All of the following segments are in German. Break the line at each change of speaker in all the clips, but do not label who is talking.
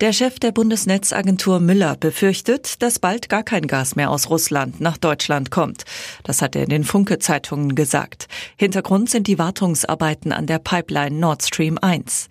Der Chef der Bundesnetzagentur Müller befürchtet, dass bald gar kein Gas mehr aus Russland nach Deutschland kommt. Das hat er in den Funke-Zeitungen gesagt. Hintergrund sind die Wartungsarbeiten an der Pipeline Nord Stream 1.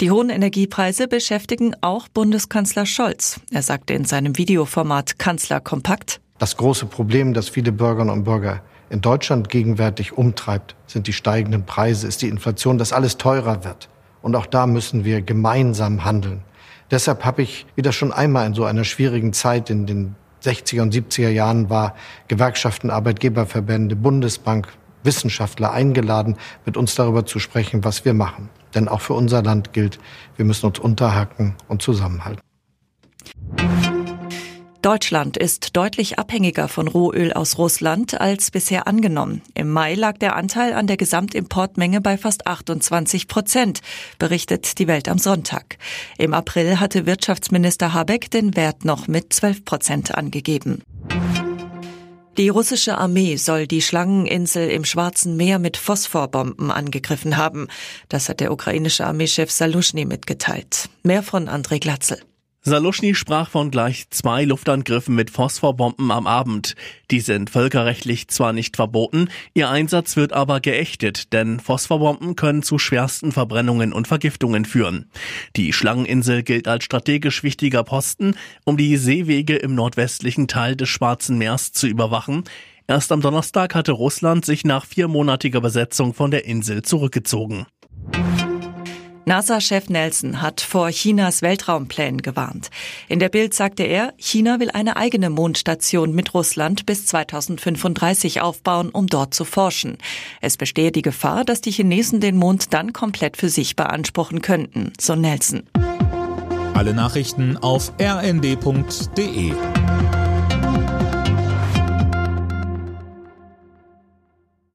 Die hohen Energiepreise beschäftigen auch Bundeskanzler Scholz. Er sagte in seinem Videoformat Kanzler kompakt.
Das große Problem, das viele Bürgerinnen und Bürger in Deutschland gegenwärtig umtreibt, sind die steigenden Preise, ist die Inflation, dass alles teurer wird. Und auch da müssen wir gemeinsam handeln. Deshalb habe ich, wie das schon einmal in so einer schwierigen Zeit in den 60er und 70er Jahren war, Gewerkschaften, Arbeitgeberverbände, Bundesbank, Wissenschaftler eingeladen, mit uns darüber zu sprechen, was wir machen. Denn auch für unser Land gilt, wir müssen uns unterhacken und zusammenhalten.
Deutschland ist deutlich abhängiger von Rohöl aus Russland als bisher angenommen. Im Mai lag der Anteil an der Gesamtimportmenge bei fast 28 Prozent, berichtet die Welt am Sonntag. Im April hatte Wirtschaftsminister Habeck den Wert noch mit 12 Prozent angegeben. Die russische Armee soll die Schlangeninsel im Schwarzen Meer mit Phosphorbomben angegriffen haben. Das hat der ukrainische Armeechef Salushny mitgeteilt. Mehr von André Glatzel.
Saluschny sprach von gleich zwei Luftangriffen mit Phosphorbomben am Abend. Die sind völkerrechtlich zwar nicht verboten, ihr Einsatz wird aber geächtet, denn Phosphorbomben können zu schwersten Verbrennungen und Vergiftungen führen. Die Schlangeninsel gilt als strategisch wichtiger Posten, um die Seewege im nordwestlichen Teil des Schwarzen Meers zu überwachen. Erst am Donnerstag hatte Russland sich nach viermonatiger Besetzung von der Insel zurückgezogen.
NASA-Chef Nelson hat vor Chinas Weltraumplänen gewarnt. In der Bild sagte er, China will eine eigene Mondstation mit Russland bis 2035 aufbauen, um dort zu forschen. Es bestehe die Gefahr, dass die Chinesen den Mond dann komplett für sich beanspruchen könnten, so Nelson.
Alle Nachrichten auf rnd.de